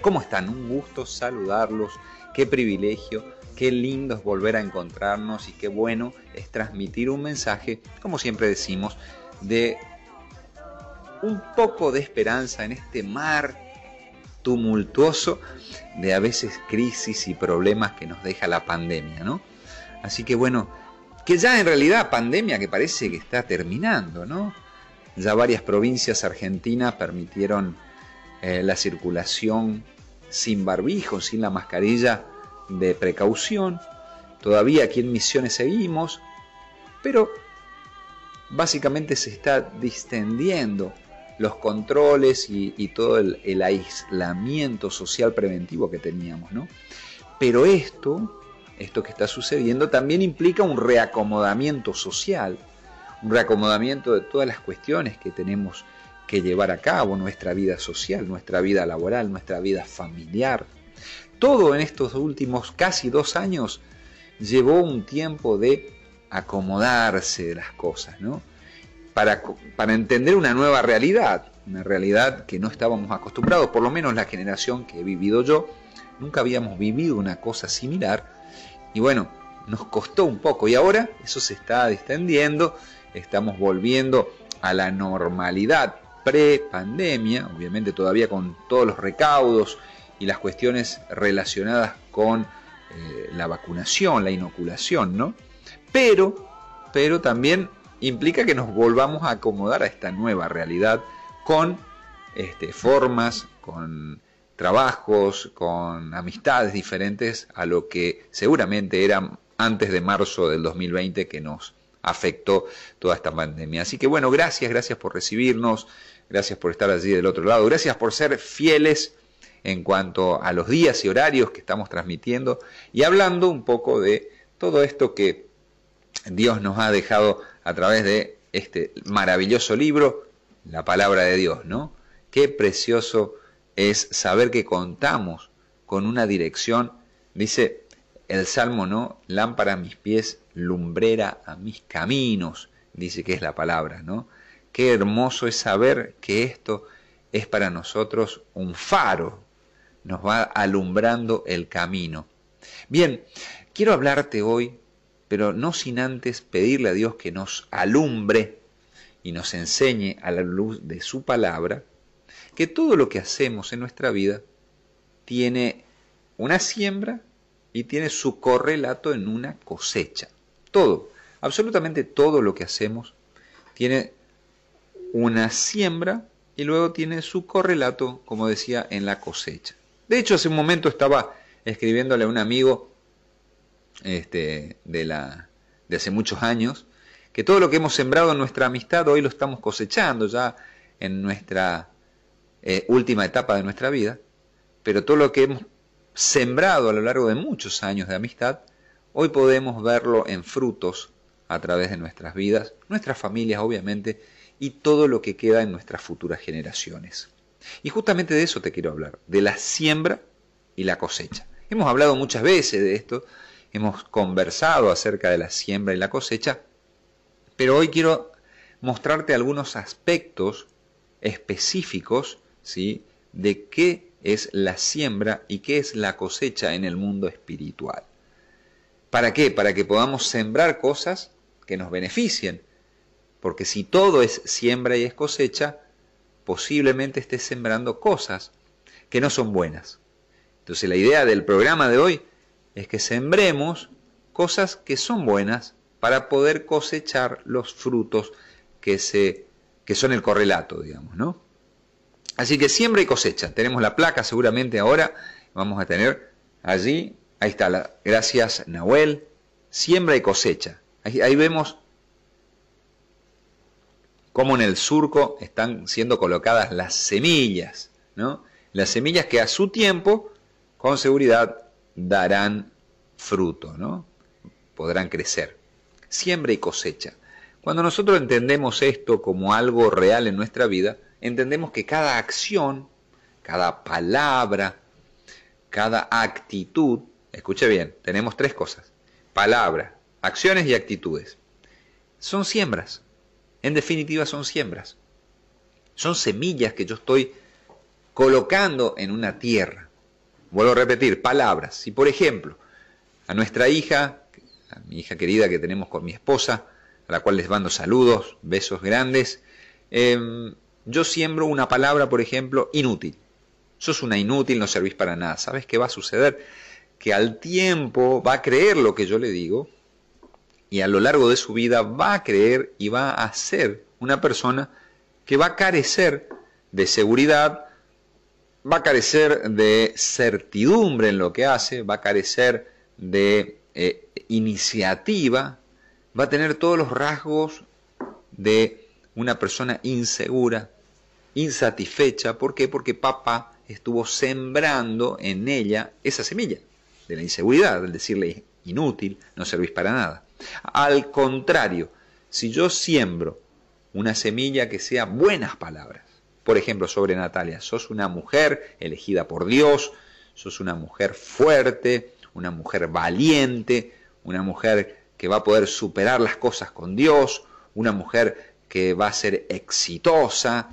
¿Cómo están? Un gusto saludarlos. Qué privilegio, qué lindo es volver a encontrarnos y qué bueno es transmitir un mensaje, como siempre decimos, de un poco de esperanza en este mar tumultuoso de a veces crisis y problemas que nos deja la pandemia, ¿no? Así que bueno, que ya en realidad pandemia que parece que está terminando, ¿no? Ya varias provincias argentinas permitieron eh, la circulación sin barbijo, sin la mascarilla de precaución. Todavía aquí en Misiones seguimos, pero básicamente se está distendiendo los controles y, todo el, el, aislamiento social preventivo que teníamos, ¿no? Pero esto, esto que está sucediendo, también implica un reacomodamiento social, un reacomodamiento de todas las cuestiones que tenemos que llevar a cabo, nuestra vida social, nuestra vida laboral, nuestra vida familiar. Todo en estos últimos casi dos años llevó un tiempo de acomodarse de las cosas, ¿no? Para, para entender una nueva realidad, una realidad que no estábamos acostumbrados, por lo menos la generación que he vivido yo, nunca habíamos vivido una cosa similar y bueno, nos costó un poco y ahora eso se está distendiendo, estamos volviendo a la normalidad pre-pandemia, obviamente todavía con todos los recaudos y las cuestiones relacionadas con eh, la vacunación, la inoculación, ¿no? Pero, pero también implica que nos volvamos a acomodar a esta nueva realidad con este, formas, con trabajos, con amistades diferentes a lo que seguramente era antes de marzo del 2020 que nos afectó toda esta pandemia. Así que bueno, gracias, gracias por recibirnos, gracias por estar allí del otro lado, gracias por ser fieles en cuanto a los días y horarios que estamos transmitiendo y hablando un poco de todo esto que Dios nos ha dejado a través de este maravilloso libro, la palabra de Dios, ¿no? Qué precioso es saber que contamos con una dirección, dice el Salmo, ¿no? Lámpara a mis pies, lumbrera a mis caminos, dice que es la palabra, ¿no? Qué hermoso es saber que esto es para nosotros un faro, nos va alumbrando el camino. Bien, quiero hablarte hoy, pero no sin antes pedirle a Dios que nos alumbre y nos enseñe a la luz de su palabra que todo lo que hacemos en nuestra vida tiene una siembra y tiene su correlato en una cosecha. Todo, absolutamente todo lo que hacemos tiene una siembra y luego tiene su correlato, como decía, en la cosecha. De hecho, hace un momento estaba escribiéndole a un amigo este, de, la, de hace muchos años, que todo lo que hemos sembrado en nuestra amistad hoy lo estamos cosechando ya en nuestra eh, última etapa de nuestra vida, pero todo lo que hemos sembrado a lo largo de muchos años de amistad, hoy podemos verlo en frutos a través de nuestras vidas, nuestras familias obviamente, y todo lo que queda en nuestras futuras generaciones. Y justamente de eso te quiero hablar, de la siembra y la cosecha. Hemos hablado muchas veces de esto, hemos conversado acerca de la siembra y la cosecha, pero hoy quiero mostrarte algunos aspectos específicos ¿sí? de qué es la siembra y qué es la cosecha en el mundo espiritual. ¿Para qué? Para que podamos sembrar cosas que nos beneficien. Porque si todo es siembra y es cosecha, posiblemente estés sembrando cosas que no son buenas. Entonces la idea del programa de hoy es que sembremos cosas que son buenas para poder cosechar los frutos que, se, que son el correlato, digamos, ¿no? Así que siembra y cosecha. Tenemos la placa seguramente ahora. Vamos a tener allí. Ahí está. La, gracias Nahuel. Siembra y cosecha. Ahí, vemos cómo en el surco están siendo colocadas las semillas. ¿no? Las semillas que a su tiempo, con seguridad, darán fruto. ¿no? Podrán crecer. Siembra y cosecha. Cuando nosotros entendemos esto como algo real en nuestra vida, entendemos que cada acción, cada palabra, cada actitud, escuche bien, tenemos tres cosas, palabra, acciones y actitudes. Son siembras, en definitiva son siembras. Son semillas que yo estoy colocando en una tierra. Vuelvo a repetir, palabras. Si por ejemplo, a nuestra hija, a mi hija querida que tenemos con mi esposa, a la cual les mando saludos, besos grandes, em, yo siembro una palabra, por ejemplo, inútil. Sos una inútil, no servís para nada. ¿Sabes qué va a suceder? Que al tiempo va a creer lo que yo le digo y a lo largo de su vida va a creer y va a ser una persona que va a carecer de seguridad, va a carecer de certidumbre en lo que hace, va a carecer de eh, iniciativa, va a tener todos los rasgos de una persona insegura, insatisfecha. ¿Por qué? Porque papá estuvo sembrando en ella esa semilla de la inseguridad, del decirle inútil, no servís para nada. Al contrario, si yo siembro una semilla que sea buenas palabras, por ejemplo, sobre Natalia, sos una mujer elegida por Dios, sos una mujer fuerte, una mujer valiente, una mujer que va a poder superar las cosas con Dios, una mujer que va a ser exitosa,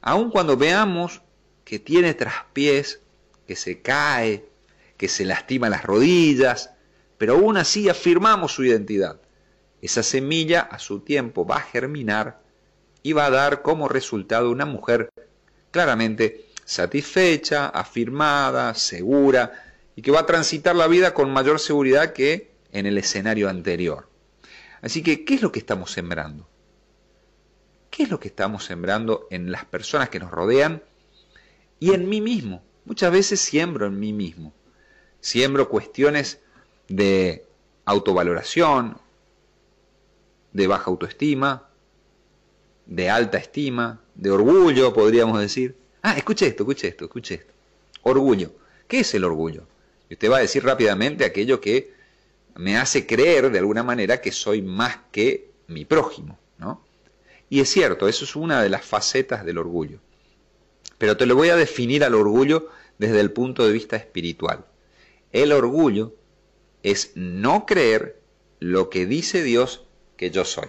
aun cuando veamos que tiene traspiés, que se cae, que se lastima las rodillas, pero aún así afirmamos su identidad. Esa semilla a su tiempo va a germinar y va a dar como resultado una mujer claramente satisfecha, afirmada, segura y que va a transitar la vida con mayor seguridad que en el escenario anterior. Así que, ¿qué es lo que estamos sembrando? ¿Qué es lo que estamos sembrando en las personas que nos rodean y en mí mismo? Muchas veces siembro en mí mismo. Siembro cuestiones de autovaloración, de baja autoestima, de alta estima, de orgullo, podríamos decir. Ah, escuche esto, escuche esto, escuche esto. Orgullo. ¿Qué es el orgullo? Y usted va a decir rápidamente aquello que me hace creer de alguna manera que soy más que mi prójimo, ¿no? Y es cierto, eso es una de las facetas del orgullo. Pero te lo voy a definir al orgullo desde el punto de vista espiritual. El orgullo es no creer lo que dice Dios que yo soy.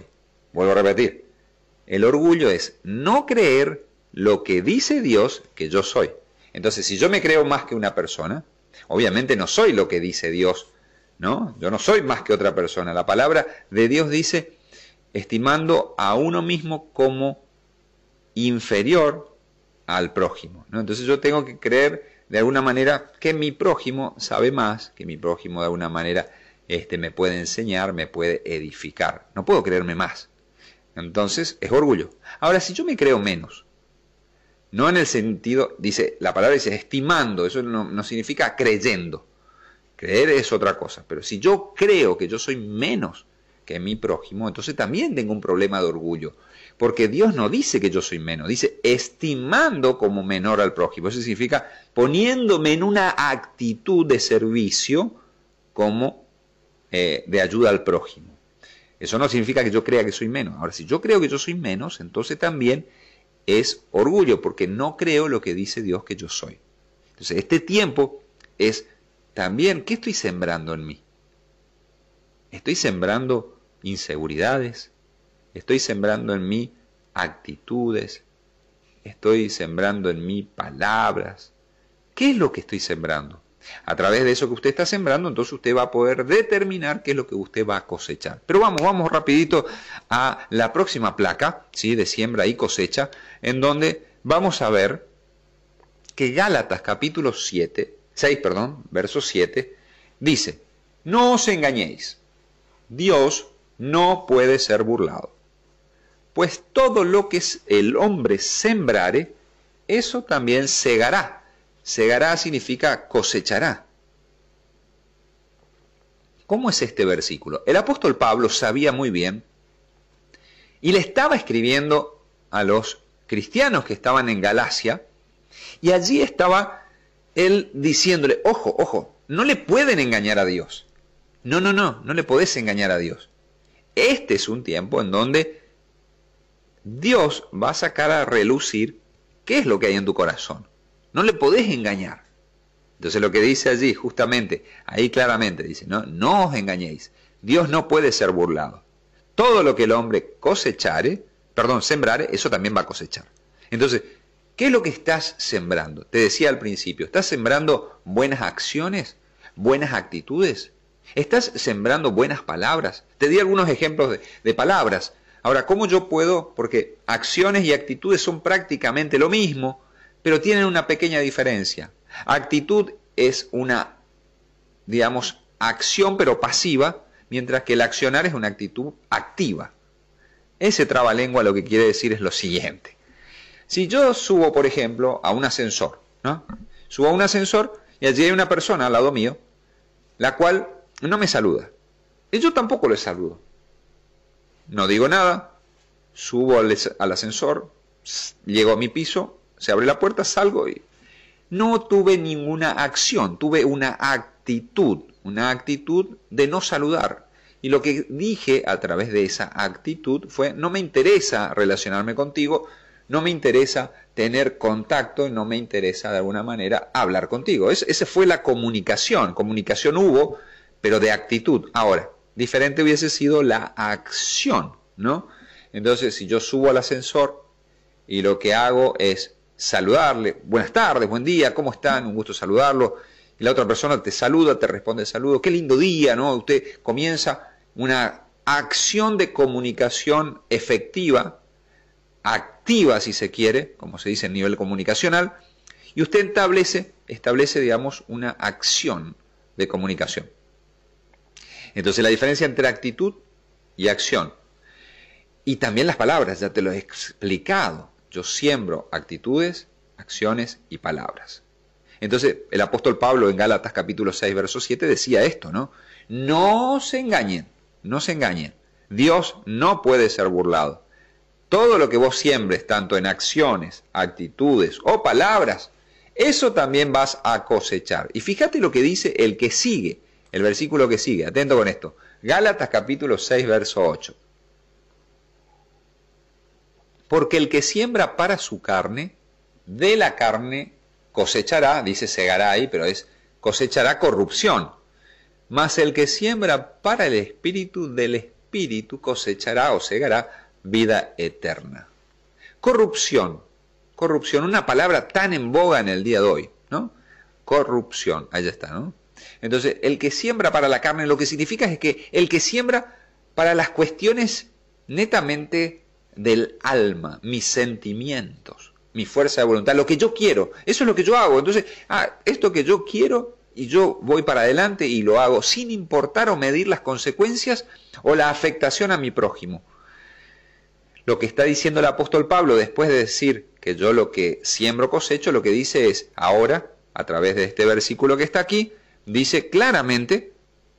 Vuelvo a repetir. El orgullo es no creer lo que dice Dios que yo soy. Entonces, si yo me creo más que una persona, obviamente no soy lo que dice Dios, ¿no? Yo no soy más que otra persona. La palabra de Dios dice, estimando a uno mismo como inferior al prójimo. Entonces yo tengo que creer de alguna manera que mi prójimo sabe más, que mi prójimo de alguna manera este, me puede enseñar, me puede edificar. No puedo creerme más. Entonces es orgullo. Ahora, si yo me creo menos, no en el sentido, dice, la palabra dice estimando, eso no, no significa creyendo. Creer es otra cosa, pero si yo creo que yo soy menos que mi prójimo, entonces también tengo un problema de orgullo. Porque Dios no dice que yo soy menos, dice estimando como menor al prójimo. Eso significa poniéndome en una actitud de servicio como eh, de ayuda al prójimo. Eso no significa que yo crea que soy menos. Ahora, si yo creo que yo soy menos, entonces también es orgullo, porque no creo lo que dice Dios que yo soy. Entonces, este tiempo es también, ¿qué estoy sembrando en mí? Estoy sembrando inseguridades, estoy sembrando en mí actitudes, estoy sembrando en mí palabras. ¿Qué es lo que estoy sembrando? A través de eso que usted está sembrando, entonces usted va a poder determinar qué es lo que usted va a cosechar. Pero vamos, vamos rapidito a la próxima placa, ¿sí? De siembra y cosecha, en donde vamos a ver que Gálatas capítulo 7, 6, perdón, verso 7, dice, no os engañéis, Dios no puede ser burlado. Pues todo lo que el hombre sembrare, eso también segará. Segará significa cosechará. ¿Cómo es este versículo? El apóstol Pablo sabía muy bien y le estaba escribiendo a los cristianos que estaban en Galacia y allí estaba él diciéndole, ojo, ojo, no le pueden engañar a Dios. No, no, no, no le podés engañar a Dios. Este es un tiempo en donde Dios va a sacar a relucir qué es lo que hay en tu corazón. No le podés engañar. Entonces lo que dice allí, justamente, ahí claramente dice, no, no os engañéis. Dios no puede ser burlado. Todo lo que el hombre cosechare, perdón, sembrare, eso también va a cosechar. Entonces, ¿Qué es lo que estás sembrando? Te decía al principio, ¿estás sembrando buenas acciones? ¿Buenas actitudes? ¿Estás sembrando buenas palabras? Te di algunos ejemplos de, de palabras. Ahora, ¿cómo yo puedo? Porque acciones y actitudes son prácticamente lo mismo, pero tienen una pequeña diferencia. Actitud es una, digamos, acción pero pasiva, mientras que el accionar es una actitud activa. Ese trabalengua lo que quiere decir es lo siguiente. Si yo subo, por ejemplo, a un ascensor, ¿no? Subo a un ascensor y allí hay una persona al lado mío, la cual no me saluda. Y yo tampoco le saludo. No digo nada, subo al, ascensor, llego a mi piso, se abre la puerta, salgo y no tuve ninguna acción, tuve una actitud, una actitud de no saludar. Y lo que dije a través de esa actitud fue, no me interesa relacionarme contigo, no me interesa tener contacto, no me interesa de alguna manera hablar contigo. esa fue la comunicación, comunicación hubo, pero de actitud. Ahora, diferente hubiese sido la acción, ¿no? Entonces, si yo subo al ascensor y lo que hago es saludarle, buenas tardes, buen día, ¿cómo están? Un gusto saludarlo. Y la otra persona te saluda, te responde saludo, qué lindo día, ¿no? Usted comienza una acción de comunicación efectiva, activa si se quiere, como se dice en nivel comunicacional, y usted establece, establece, digamos, una acción de comunicación. Entonces la diferencia entre actitud y acción. Y también las palabras, ya te lo he explicado. Yo siembro actitudes, acciones y palabras. Entonces el apóstol Pablo en Gálatas capítulo 6, verso 7 decía esto, ¿no? No se engañen no se engañen. Dios no puede ser burlado. Todo lo que vos siembres, tanto en acciones, actitudes o palabras, eso también vas a cosechar. Y fíjate lo que dice el que sigue, el versículo que sigue, atento con esto. Gálatas capítulo 6, verso 8. Porque el que siembra para su carne, de la carne cosechará, dice segará ahí, pero es cosechará corrupción mas el que siembra para el espíritu del espíritu cosechará o segará vida eterna. Corrupción. Corrupción, una palabra tan en boga en el día de hoy, ¿no? Corrupción, ahí está, ¿no? Entonces, el que siembra para la carne, lo que significa es que el que siembra para las cuestiones netamente del alma, mis sentimientos, mi fuerza de voluntad, lo que yo quiero, eso es lo que yo hago. Entonces, ah, esto que yo quiero y yo voy para adelante y lo hago sin importar o medir las consecuencias o la afectación a mi prójimo. Lo que está diciendo el apóstol Pablo después de decir que yo lo que siembro cosecho, lo que dice es, ahora, a través de este versículo que está aquí, dice claramente,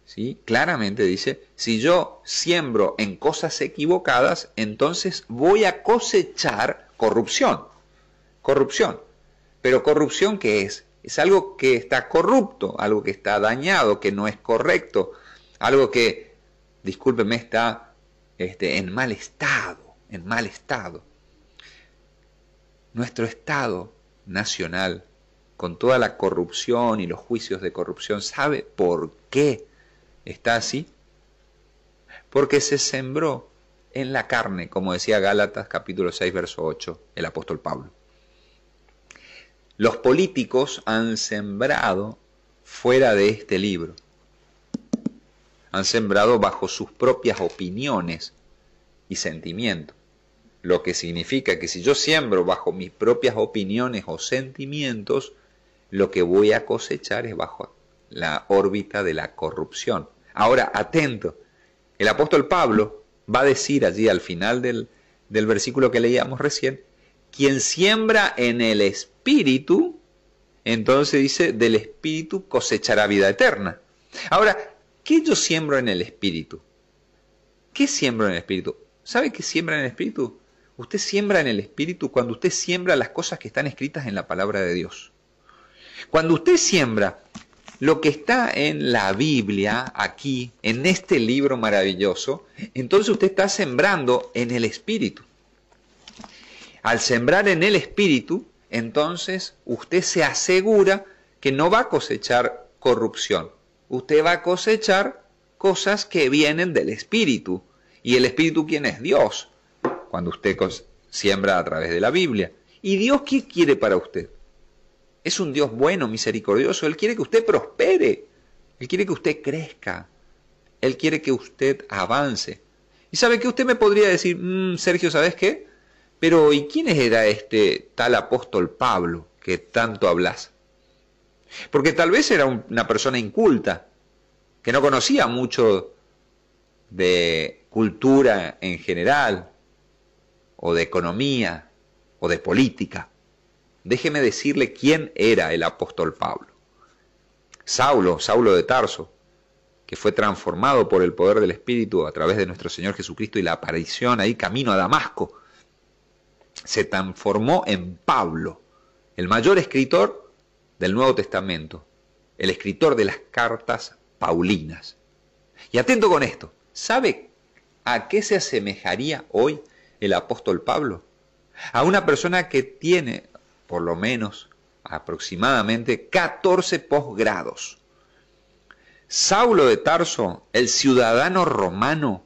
¿sí? Claramente dice, si yo siembro en cosas equivocadas, entonces voy a cosechar corrupción. Corrupción. Pero corrupción ¿qué es? es algo que está corrupto, algo que está dañado, que no es correcto, algo que, discúlpeme, está este, en mal estado, en mal estado. Nuestro Estado nacional, con toda la corrupción y los juicios de corrupción, ¿sabe por qué está así? Porque se sembró en la carne, como decía Gálatas capítulo 6, verso 8, el apóstol Pablo. Los políticos han sembrado fuera de este libro. Han sembrado bajo sus propias opiniones y sentimientos. Lo que significa que si yo siembro bajo mis propias opiniones o sentimientos, lo que voy a cosechar es bajo la órbita de la corrupción. Ahora, atento, el apóstol Pablo va a decir allí al final del, del versículo que leíamos recién, quien siembra en el espíritu, entonces dice, del espíritu cosechará vida eterna. Ahora, ¿qué yo siembro en el espíritu? ¿Qué siembro en el espíritu? ¿Sabe qué siembra en el espíritu? Usted siembra en el espíritu cuando usted siembra las cosas que están escritas en la palabra de Dios. Cuando usted siembra lo que está en la Biblia, aquí, en este libro maravilloso, entonces usted está sembrando en el espíritu. Al sembrar en el espíritu, entonces usted se asegura que no va a cosechar corrupción. Usted va a cosechar cosas que vienen del espíritu. ¿Y el espíritu quién es? Dios. Cuando usted siembra a través de la Biblia. ¿Y Dios qué quiere para usted? Es un Dios bueno, misericordioso. Él quiere que usted prospere. Él quiere que usted crezca. Él quiere que usted avance. Y sabe que usted me podría decir, mm, Sergio, ¿sabes qué? Pero ¿y quién era este tal apóstol Pablo que tanto hablas? Porque tal vez era una persona inculta, que no conocía mucho de cultura en general, o de economía, o de política. Déjeme decirle quién era el apóstol Pablo. Saulo, Saulo de Tarso, que fue transformado por el poder del Espíritu a través de nuestro Señor Jesucristo y la aparición ahí camino a Damasco, se transformó en Pablo, el mayor escritor del Nuevo Testamento, el escritor de las cartas paulinas. Y atento con esto, ¿sabe a qué se asemejaría hoy el apóstol Pablo? A una persona que tiene, por lo menos aproximadamente, 14 posgrados. Saulo de Tarso, el ciudadano romano,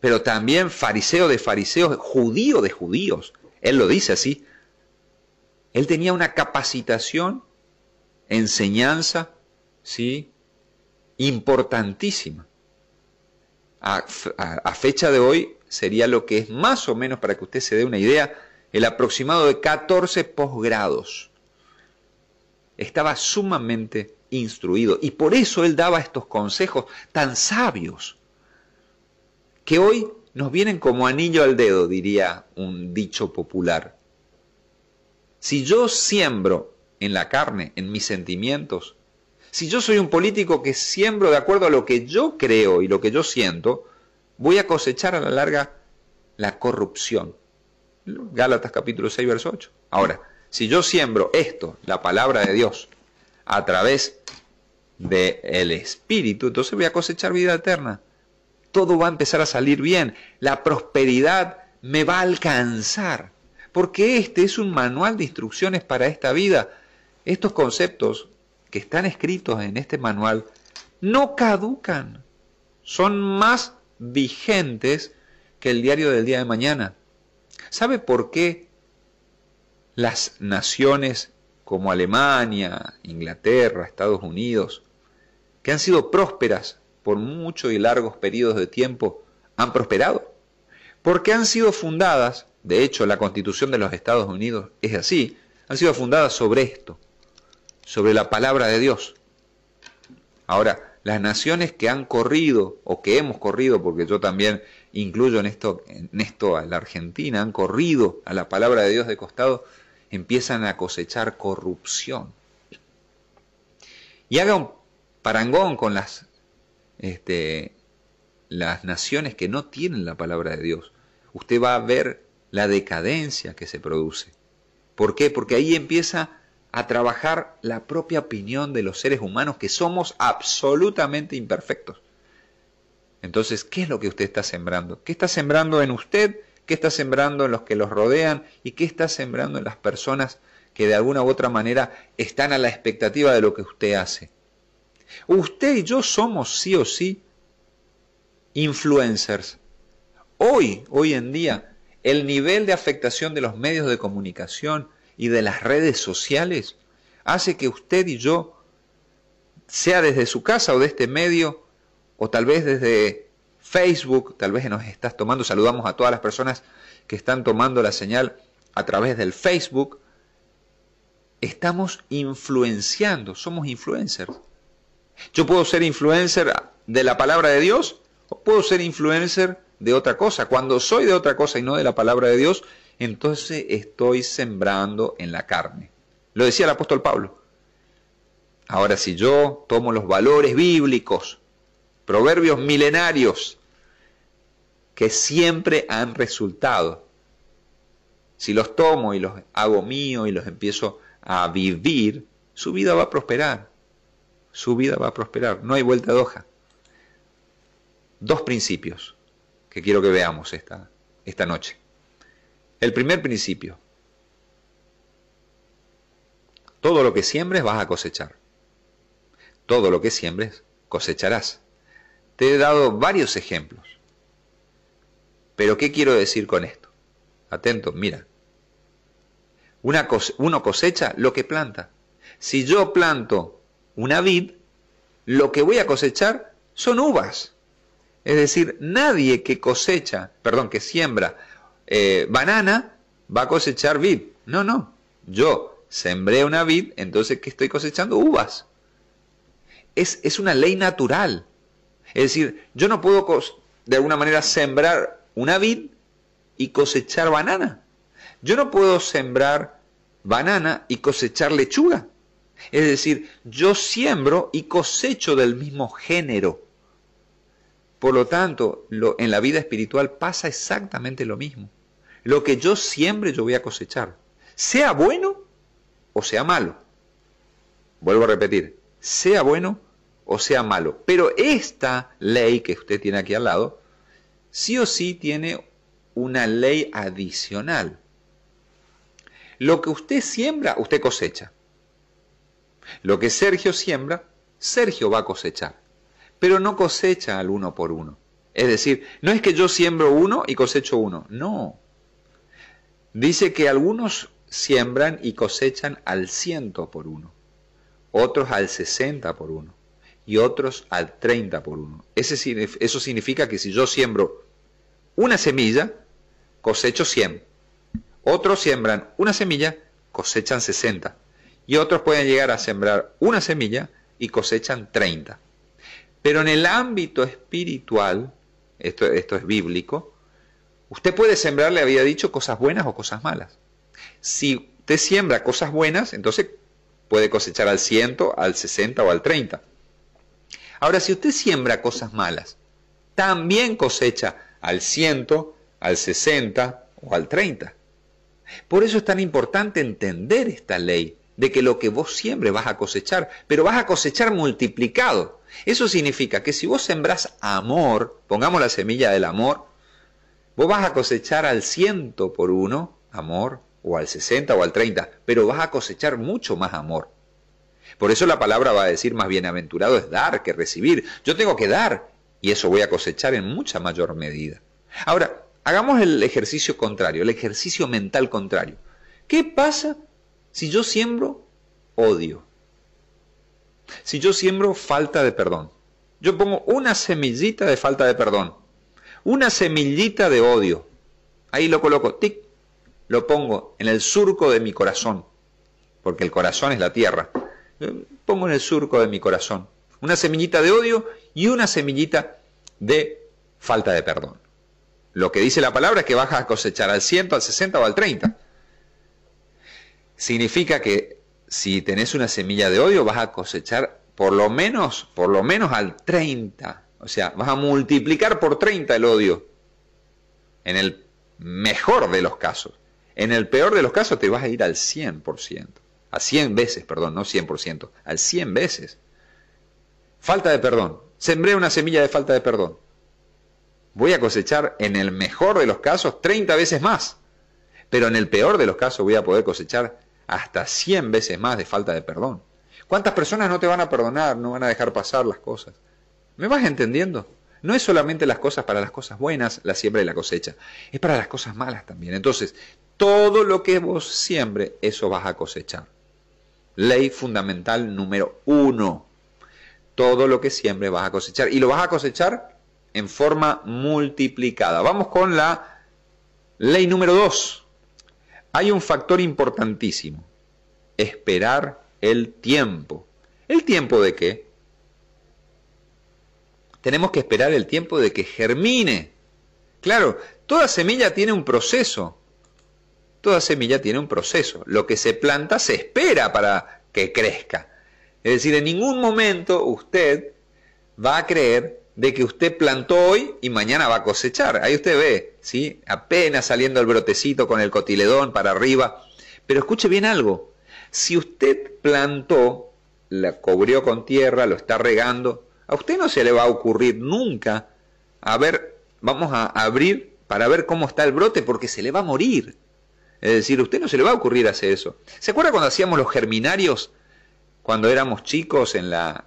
pero también fariseo de fariseos, judío de judíos, él lo dice así, él tenía una capacitación, enseñanza, ¿sí? Importantísima. A, a, fecha de hoy sería lo que es más o menos, para que usted se dé una idea, el aproximado de 14 posgrados. Estaba sumamente instruido y por eso él daba estos consejos tan sabios que hoy nos vienen como anillo al dedo, diría un dicho popular. Si yo siembro en la carne, en mis sentimientos, si yo soy un político que siembro de acuerdo a lo que yo creo y lo que yo siento, voy a cosechar a la larga la corrupción. Gálatas capítulo 6, verso 8. Ahora, si yo siembro esto, la palabra de Dios, a través del Espíritu, entonces voy a cosechar vida eterna. Todo va a empezar a salir bien. La prosperidad me va a alcanzar porque este es un manual de instrucciones para esta vida. Estos conceptos que están escritos en este manual no caducan, son más vigentes que el diario del día de mañana. ¿Sabe por qué las naciones como Alemania, Inglaterra, Estados Unidos, que han sido prósperas por muchos y largos periodos de tiempo, han prosperado? Porque han sido fundadas de hecho la constitución de los Estados Unidos es así, han sido fundadas sobre esto, sobre la palabra de Dios. Ahora, las naciones que han corrido o que hemos corrido, porque yo también incluyo en esto, en esto a la Argentina, han corrido a la palabra de Dios de costado, empiezan a cosechar corrupción. Y haga un parangón con las, este, las naciones que no tienen la palabra de Dios. Usted va a ver la decadencia que se produce. ¿Por qué? Porque ahí empieza a trabajar la propia opinión de los seres humanos que somos absolutamente imperfectos. Entonces, ¿qué es lo que usted está sembrando? ¿Qué está sembrando en usted? ¿Qué está sembrando en los que los rodean? ¿Y qué está sembrando en las personas que de alguna u otra manera están a la expectativa de lo que usted hace? Usted y yo somos sí o sí influencers. Hoy, hoy en día, el nivel de afectación de los medios de comunicación y de las redes sociales hace que usted y yo, sea desde su casa o de este medio, o tal vez desde Facebook, tal vez nos estás tomando, saludamos a todas las personas que están tomando la señal a través del Facebook, estamos influenciando, somos influencers. Yo puedo ser influencer de la palabra de Dios o puedo ser influencer de otra cosa. Cuando soy de otra cosa y no de la palabra de Dios, entonces estoy sembrando en la carne. Lo decía el apóstol Pablo. Ahora, si yo tomo los valores bíblicos, proverbios milenarios, que siempre han resultado, si los tomo y los hago mío y los empiezo a vivir, su vida va a prosperar. Su vida va a prosperar. No hay vuelta de hoja. Dos principios que quiero que veamos esta, esta noche. El primer principio. Todo lo que siembres vas a cosechar. Todo lo que siembres cosecharás. Te he dado varios ejemplos. Pero ¿qué quiero decir con esto? Atento, mira. uno cosecha lo que planta. Si yo planto una vid, lo que voy a cosechar son uvas. Es decir, nadie que cosecha, perdón, que siembra eh, banana va a cosechar vid. No, no. Yo sembré una vid, entonces ¿qué estoy cosechando? Uvas. Es, es una ley natural. Es decir, yo no puedo de alguna manera sembrar una vid y cosechar banana. Yo no puedo sembrar banana y cosechar lechuga. Es decir, yo siembro y cosecho del mismo género. Por lo tanto, en la vida espiritual pasa exactamente lo mismo. Lo que yo siembre yo voy a cosechar, sea bueno o sea malo. Vuelvo a repetir, sea bueno o sea malo. Pero esta ley que usted tiene aquí al lado, sí o sí tiene una ley adicional. Lo que usted siembra, usted cosecha. Lo que Sergio siembra, Sergio va a cosechar. Pero no cosecha al uno por uno. Es decir, no es que yo siembro uno y cosecho uno. No. Dice que algunos siembran y cosechan al ciento por uno, otros al sesenta por uno y otros al treinta por uno. eso significa que si yo siembro una semilla, cosecho cien. Otros siembran una semilla, cosechan sesenta y otros pueden llegar a sembrar una semilla y cosechan 30. Pero en el ámbito espiritual, esto, esto es bíblico, usted puede sembrar, le había dicho, cosas buenas o cosas malas. Si usted siembra cosas buenas, entonces puede cosechar al 100, al 60 o al 30. Ahora, si usted siembra cosas malas, también cosecha al 100, al 60 o al 30. Por eso es tan importante entender esta ley de que lo que vos siembres vas a cosechar, pero vas a cosechar multiplicado. Eso significa que si vos sembrás amor, pongamos la semilla del amor, vos vas a cosechar al ciento por uno, amor, o al 60 o al 30, pero vas a cosechar mucho más amor. Por eso la palabra va a decir más bienaventurado es dar que recibir. Yo tengo que dar y eso voy a cosechar en mucha mayor medida. Ahora, hagamos el ejercicio contrario, el ejercicio mental contrario. ¿Qué pasa si yo siembro odio, si yo siembro falta de perdón, yo pongo una semillita de falta de perdón, una semillita de odio, ahí lo coloco, tic, lo pongo en el surco de mi corazón, porque el corazón es la tierra, pongo en el surco de mi corazón una semillita de odio y una semillita de falta de perdón. Lo que dice la palabra es que vas a cosechar al 100, al 60 o al 30 significa que si tenés una semilla de odio vas a cosechar por lo menos, por lo menos al 30. O sea, vas a multiplicar por 30 el odio. En el mejor de los casos. En el peor de los casos te vas a ir al 100%. A 100 veces, perdón, no 100%. Al 100 veces. Falta de perdón. Sembré una semilla de falta de perdón. Voy a cosechar en el mejor de los casos 30 veces más. Pero en el peor de los casos voy a poder cosechar hasta 100 veces más de falta de perdón. ¿Cuántas personas no te van a perdonar, no van a dejar pasar las cosas? ¿Me vas entendiendo? No es solamente las cosas para las cosas buenas, la siembra y la cosecha, es para las cosas malas también. Entonces, todo lo que vos siembre, eso vas a cosechar. Ley fundamental número uno. Todo lo que siembre vas a cosechar. Y lo vas a cosechar en forma multiplicada. Vamos con la ley número dos hay un factor importantísimo, esperar el tiempo. ¿El tiempo de qué? Tenemos que esperar el tiempo de que germine. Claro, toda semilla tiene un proceso. Toda semilla tiene un proceso. Lo que se planta se espera para que crezca. Es decir, en ningún momento usted va a creer de que usted plantó hoy y mañana va a cosechar. Ahí usted ve, ¿sí? Apenas saliendo el brotecito con el cotiledón para arriba. Pero escuche bien algo. Si usted plantó, la cubrió con tierra, lo está regando, a usted no se le va a ocurrir nunca a ver, vamos a abrir para ver cómo está el brote porque se le va a morir. Es decir, a usted no se le va a ocurrir hacer eso. ¿Se acuerda cuando hacíamos los germinarios? Cuando éramos chicos en la,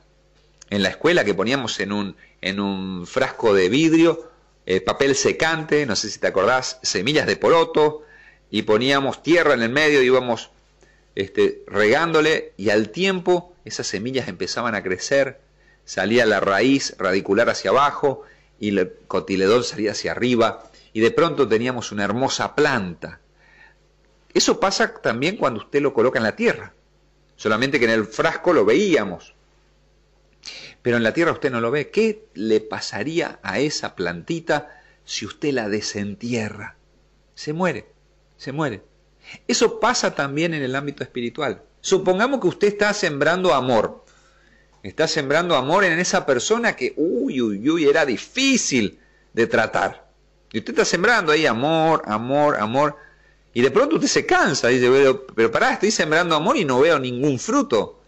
en la escuela que poníamos en un, en un frasco de vidrio, eh, papel secante, no sé si te acordás, semillas de poroto, y poníamos tierra en el medio y íbamos este, regándole y al tiempo esas semillas empezaban a crecer, salía la raíz radicular hacia abajo y el cotiledón salía hacia arriba y de pronto teníamos una hermosa planta. Eso pasa también cuando usted lo coloca en la tierra, solamente que en el frasco lo veíamos, pero en la tierra usted no lo ve. ¿Qué le pasaría a esa plantita si usted la desentierra? Se muere, se muere. Eso pasa también en el ámbito espiritual. Supongamos que usted está sembrando amor. Está sembrando amor en esa persona que, uy, uy, uy, era difícil de tratar. Y usted está sembrando ahí amor, amor, amor. Y de pronto usted se cansa. Dice, pero, pero pará, estoy sembrando amor y no veo ningún fruto.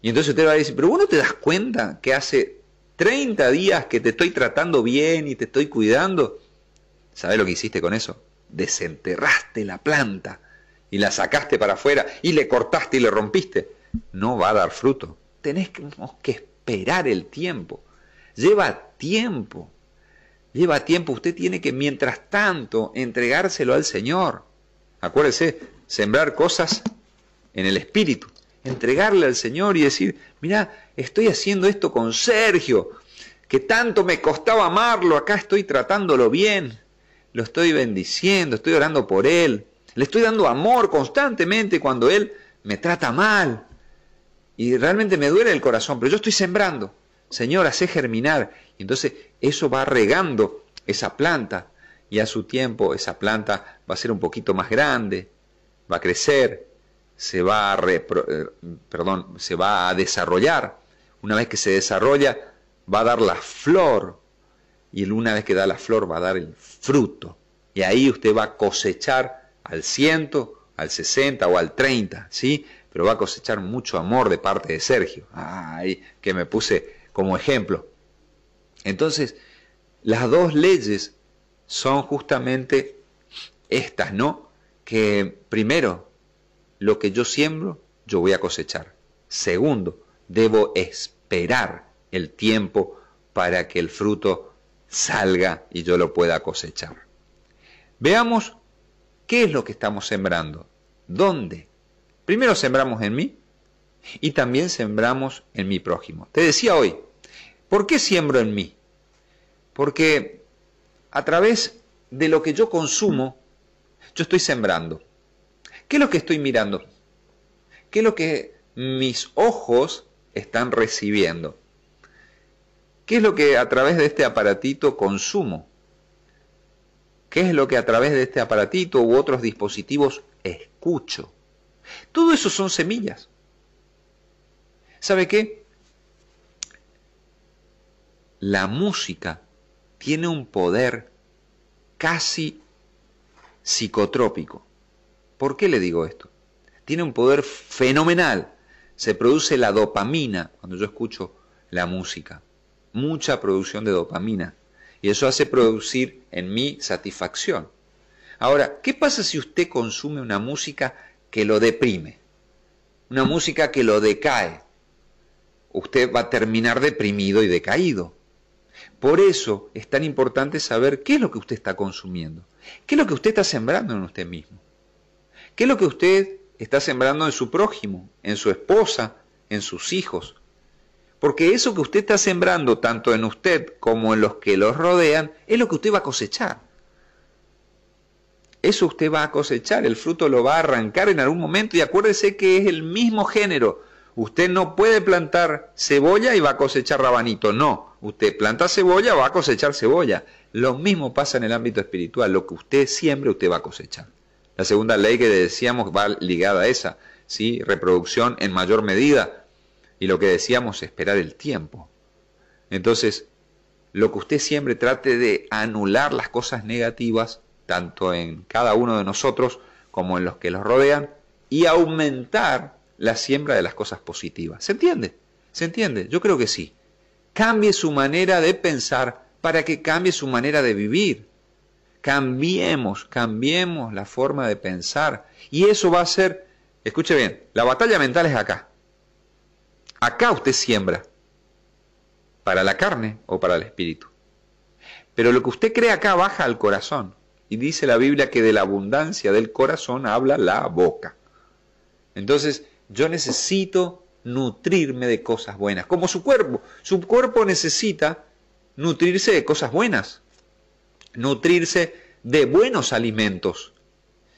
Y entonces usted va a decir, pero vos no te das cuenta que hace 30 días que te estoy tratando bien y te estoy cuidando. ¿Sabes lo que hiciste con eso? Desenterraste la planta y la sacaste para afuera y le cortaste y le rompiste. No va a dar fruto. Tenés que esperar el tiempo. Lleva tiempo. Lleva tiempo. Usted tiene que, mientras tanto, entregárselo al Señor. Acuérdese, sembrar cosas en el Espíritu entregarle al Señor y decir, mira, estoy haciendo esto con Sergio, que tanto me costaba amarlo, acá estoy tratándolo bien, lo estoy bendiciendo, estoy orando por él, le estoy dando amor constantemente cuando él me trata mal. Y realmente me duele el corazón, pero yo estoy sembrando. Señor, hace germinar. Y entonces eso va regando esa planta y a su tiempo esa planta va a ser un poquito más grande, va a crecer, se va a, eh, perdón, se va a desarrollar. Una vez que se desarrolla, va a dar la flor. Y una vez que da la flor, va a dar el fruto. Y ahí usted va a cosechar al ciento, al 60 o al 30, ¿sí? Pero va a cosechar mucho amor de parte de Sergio. Ay, que me puse como ejemplo. Entonces, las dos leyes son justamente estas, ¿no? Que primero lo que yo siembro, yo voy a cosechar. Segundo, debo esperar el tiempo para que el fruto salga y yo lo pueda cosechar. Veamos qué es lo que estamos sembrando. ¿Dónde? Primero sembramos en mí y también sembramos en mi prójimo. Te decía hoy, ¿por qué siembro en mí? Porque a través de lo que yo consumo, yo estoy sembrando. ¿Qué es lo que estoy mirando? ¿Qué es lo que mis ojos están recibiendo? ¿Qué es lo que a través de este aparatito consumo? ¿Qué es lo que a través de este aparatito u otros dispositivos escucho? Todo eso son semillas. ¿Sabe qué? La música tiene un poder casi psicotrópico. ¿Por qué le digo esto? Tiene un poder fenomenal. Se produce la dopamina cuando yo escucho la música. Mucha producción de dopamina. Y eso hace producir en mí satisfacción. Ahora, ¿qué pasa si usted consume una música que lo deprime? Una música que lo decae. Usted va a terminar deprimido y decaído. Por eso es tan importante saber qué es lo que usted está consumiendo, qué es lo que usted está sembrando en usted mismo. ¿Qué es lo que usted está sembrando en su prójimo, en su esposa, en sus hijos? Porque eso que usted está sembrando tanto en usted como en los que los rodean es lo que usted va a cosechar. Eso usted va a cosechar, el fruto lo va a arrancar en algún momento y acuérdese que es el mismo género. Usted no puede plantar cebolla y va a cosechar rabanito, no. Usted planta cebolla, va a cosechar cebolla. Lo mismo pasa en el ámbito espiritual, lo que usted siembre, usted va a cosechar. La segunda ley que decíamos va ligada a esa, ¿sí? reproducción en mayor medida. Y lo que decíamos, esperar el tiempo. Entonces, lo que usted siempre trate de anular las cosas negativas, tanto en cada uno de nosotros como en los que los rodean, y aumentar la siembra de las cosas positivas. ¿Se entiende? ¿Se entiende? Yo creo que sí. Cambie su manera de pensar para que cambie su manera de vivir. Cambiemos, cambiemos la forma de pensar. Y eso va a ser, escuche bien, la batalla mental es acá. Acá usted siembra, para la carne o para el espíritu. Pero lo que usted cree acá baja al corazón. Y dice la Biblia que de la abundancia del corazón habla la boca. Entonces, yo necesito nutrirme de cosas buenas, como su cuerpo. Su cuerpo necesita nutrirse de cosas buenas, nutrirse de buenos alimentos.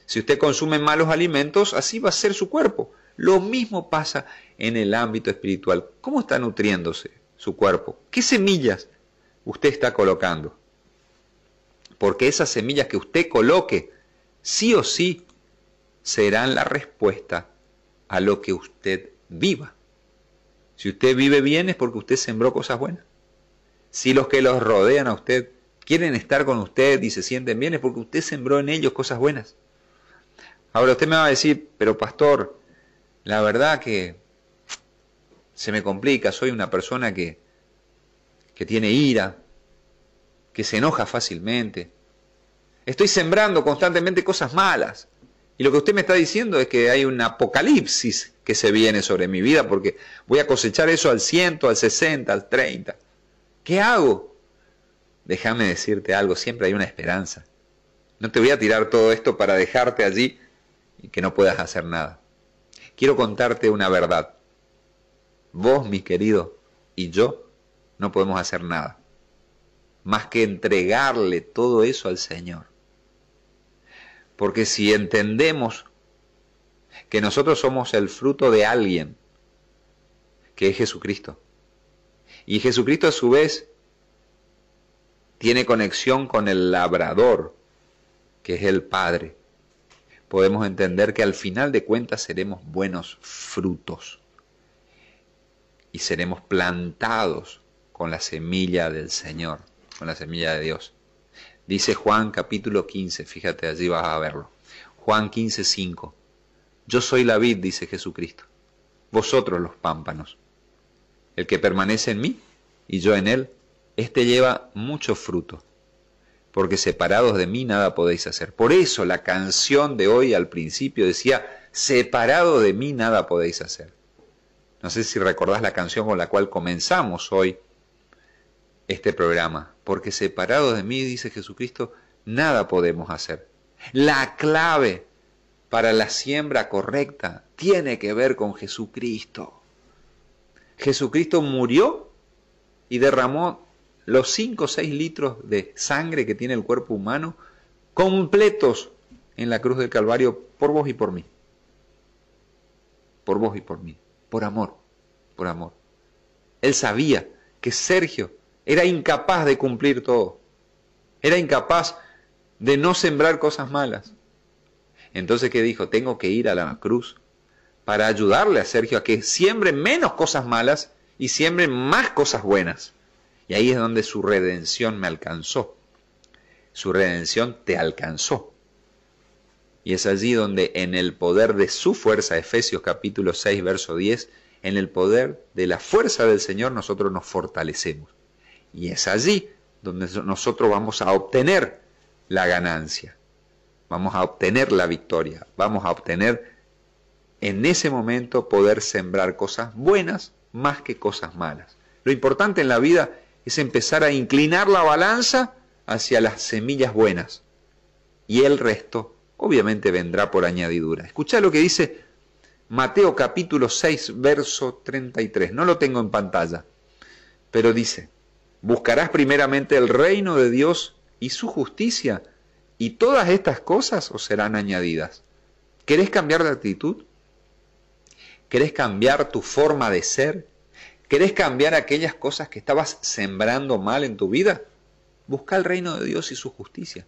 Si usted consume malos alimentos, así va a ser su cuerpo. Lo mismo pasa en el ámbito espiritual. ¿Cómo está nutriéndose su cuerpo? ¿Qué semillas usted está colocando? Porque esas semillas que usted coloque, sí o sí, serán la respuesta a lo que usted viva. Si usted vive bien es porque usted sembró cosas buenas. Si los que los rodean a usted quieren estar con usted y se sienten bien es porque usted sembró en ellos cosas buenas. Ahora usted me va a decir, pero pastor, la verdad que se me complica, soy una persona que, que tiene ira, que se enoja fácilmente. Estoy sembrando constantemente cosas malas. Y lo que usted me está diciendo es que hay un apocalipsis que se viene sobre mi vida porque voy a cosechar eso al ciento, al 60, al 30. ¿Qué hago? Déjame decirte algo, siempre hay una esperanza. No te voy a tirar todo esto para dejarte allí y que no puedas hacer nada. Quiero contarte una verdad. Vos, mi querido, y yo no podemos hacer nada más que entregarle todo eso al Señor. Porque si entendemos que nosotros somos el fruto de alguien, que es Jesucristo, y Jesucristo a su vez tiene conexión con el labrador, que es el Padre, podemos entender que al final de cuentas seremos buenos frutos y seremos plantados con la semilla del Señor, con la semilla de Dios. Dice Juan capítulo 15, fíjate, allí vas a verlo. Juan 15, 5. Yo soy la vid, dice Jesucristo, vosotros los pámpanos. El que permanece en mí y yo en él, éste lleva mucho fruto, porque separados de mí nada podéis hacer. Por eso la canción de hoy al principio decía, separado de mí nada podéis hacer. No sé si recordás la canción con la cual comenzamos hoy este programa, porque separado de mí, dice Jesucristo, nada podemos hacer. La clave para la siembra correcta tiene que ver con Jesucristo. Jesucristo murió y derramó los 5 o 6 litros de sangre que tiene el cuerpo humano completos en la cruz del Calvario por vos y por mí. Por vos y por mí. Por amor. Por amor. Él sabía que Sergio era incapaz de cumplir todo. Era incapaz de no sembrar cosas malas. Entonces, ¿qué dijo? Tengo que ir a la cruz para ayudarle a Sergio a que siembre menos cosas malas y siembre más cosas buenas. Y ahí es donde su redención me alcanzó. Su redención te alcanzó. Y es allí donde en el poder de su fuerza, Efesios capítulo 6, verso 10, en el poder de la fuerza del Señor nosotros nos fortalecemos. Y es allí donde nosotros vamos a obtener la ganancia, vamos a obtener la victoria, vamos a obtener en ese momento poder sembrar cosas buenas más que cosas malas. Lo importante en la vida es empezar a inclinar la balanza hacia las semillas buenas y el resto obviamente vendrá por añadidura. Escucha lo que dice Mateo capítulo 6, verso 33. No lo tengo en pantalla, pero dice, Buscarás primeramente el reino de Dios y su justicia, y todas estas cosas os serán añadidas. ¿Querés cambiar de actitud? ¿Querés cambiar tu forma de ser? ¿Querés cambiar aquellas cosas que estabas sembrando mal en tu vida? Busca el reino de Dios y su justicia.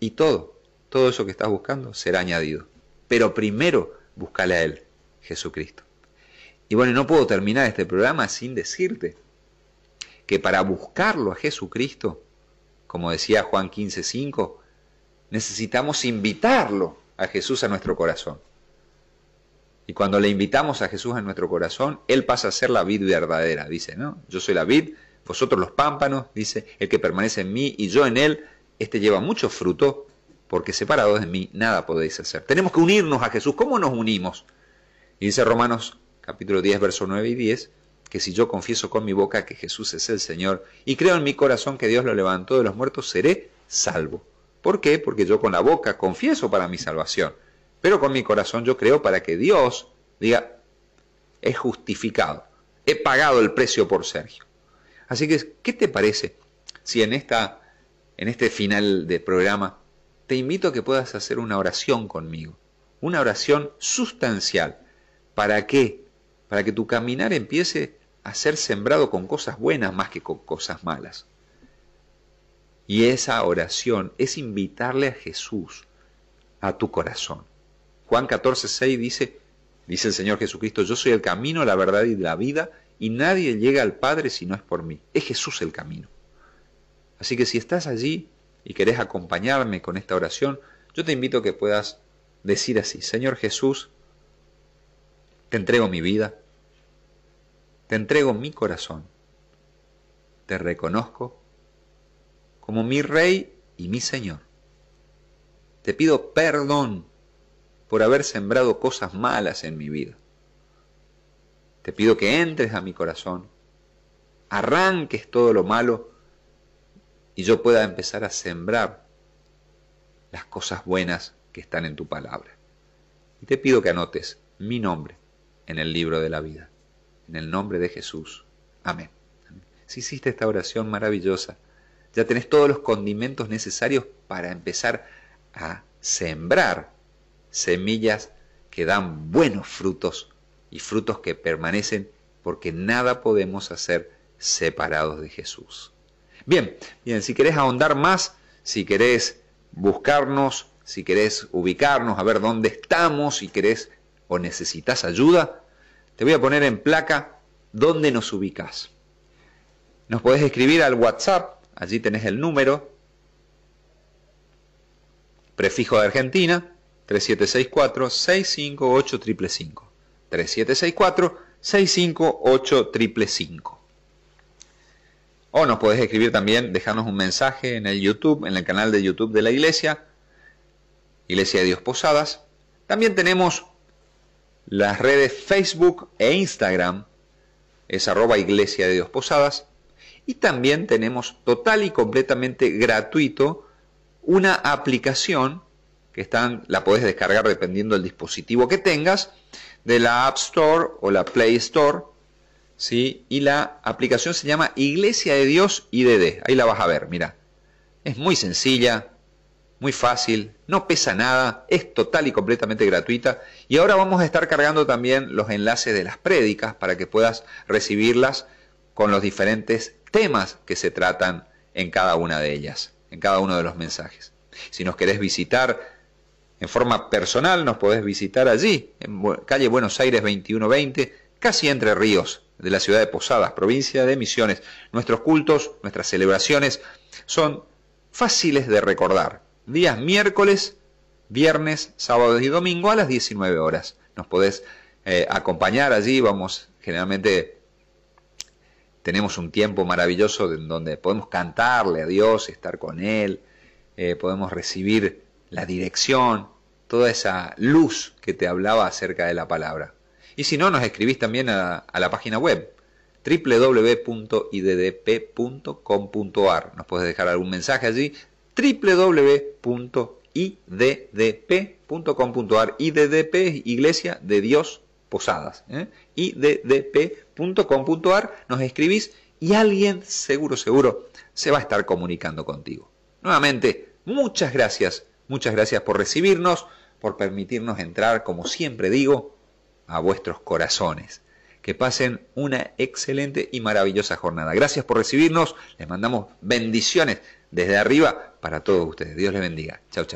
Y todo, todo eso que estás buscando será añadido. Pero primero búscale a Él, Jesucristo. Y bueno, no puedo terminar este programa sin decirte que para buscarlo a Jesucristo, como decía Juan 15:5, necesitamos invitarlo a Jesús a nuestro corazón. Y cuando le invitamos a Jesús a nuestro corazón, Él pasa a ser la vid verdadera, dice, ¿no? Yo soy la vid, vosotros los pámpanos, dice, el que permanece en mí y yo en Él, este lleva mucho fruto, porque separados de mí nada podéis hacer. Tenemos que unirnos a Jesús. ¿Cómo nos unimos? Y dice Romanos capítulo 10, verso 9 y 10, que si yo confieso con mi boca que Jesús es el Señor y creo en mi corazón que Dios lo levantó de los muertos, seré salvo. ¿Por qué? Porque yo con la boca confieso para mi salvación, pero con mi corazón yo creo para que Dios diga, es justificado, he pagado el precio por Sergio. Así que, ¿qué te parece si en, esta, en este final de programa te invito a que puedas hacer una oración conmigo? Una oración sustancial. ¿Para qué? Para que tu caminar empiece a ser sembrado con cosas buenas más que con cosas malas. Y esa oración es invitarle a Jesús a tu corazón. Juan 14, 6 dice, dice el Señor Jesucristo, yo soy el camino, la verdad y la vida, y nadie llega al Padre si no es por mí. Es Jesús el camino. Así que si estás allí y querés acompañarme con esta oración, yo te invito a que puedas decir así, Señor Jesús, te entrego mi vida, te entrego mi corazón, te reconozco como mi Rey y mi Señor. Te pido perdón por haber sembrado cosas malas en mi vida. Te pido que entres a mi corazón, arranques todo lo malo y yo pueda empezar a sembrar las cosas buenas que están en tu palabra. Y te pido que anotes mi nombre en el libro de la vida. En el nombre de Jesús. Amén. Si hiciste esta oración maravillosa, ya tenés todos los condimentos necesarios para empezar a sembrar semillas que dan buenos frutos y frutos que permanecen porque nada podemos hacer separados de Jesús. Bien, bien, si querés ahondar más, si querés buscarnos, si querés ubicarnos, a ver dónde estamos, si querés o necesitas ayuda, te voy a poner en placa dónde nos ubicás. Nos podés escribir al WhatsApp Allí tenés el número, prefijo de Argentina, 3764-658-555. 3764-658-555. O nos podés escribir también, dejarnos un mensaje en el YouTube, en el canal de YouTube de la iglesia, Iglesia de Dios Posadas. También tenemos las redes Facebook e Instagram, es arroba Iglesia de Dios Posadas. Y también tenemos total y completamente gratuito una aplicación que están, la puedes descargar dependiendo del dispositivo que tengas, de la App Store o la Play Store. ¿sí? Y la aplicación se llama Iglesia de Dios IDD. Ahí la vas a ver, mira. Es muy sencilla, muy fácil, no pesa nada, es total y completamente gratuita. Y ahora vamos a estar cargando también los enlaces de las prédicas para que puedas recibirlas con los diferentes temas que se tratan en cada una de ellas, en cada uno de los mensajes. Si nos querés visitar en forma personal, nos podés visitar allí, en calle Buenos Aires 2120, casi entre ríos de la ciudad de Posadas, provincia de Misiones. Nuestros cultos, nuestras celebraciones son fáciles de recordar. Días miércoles, viernes, sábados y domingo a las 19 horas. Nos podés eh, acompañar allí, vamos generalmente tenemos un tiempo maravilloso en donde podemos cantarle a Dios, estar con Él, eh, podemos recibir la dirección, toda esa luz que te hablaba acerca de la palabra. Y si no, nos escribís también a, a la página web www.iddp.com.ar. Nos puedes dejar algún mensaje allí www.iddp.com.ar. IDDP Iglesia de Dios Posadas. ¿eh? iddp.com.ar, nos escribís y alguien seguro, seguro se va a estar comunicando contigo. Nuevamente, muchas gracias, muchas gracias por recibirnos, por permitirnos entrar, como siempre digo, a vuestros corazones. Que pasen una excelente y maravillosa jornada. Gracias por recibirnos, les mandamos bendiciones desde arriba para todos ustedes. Dios les bendiga. Chao, chao.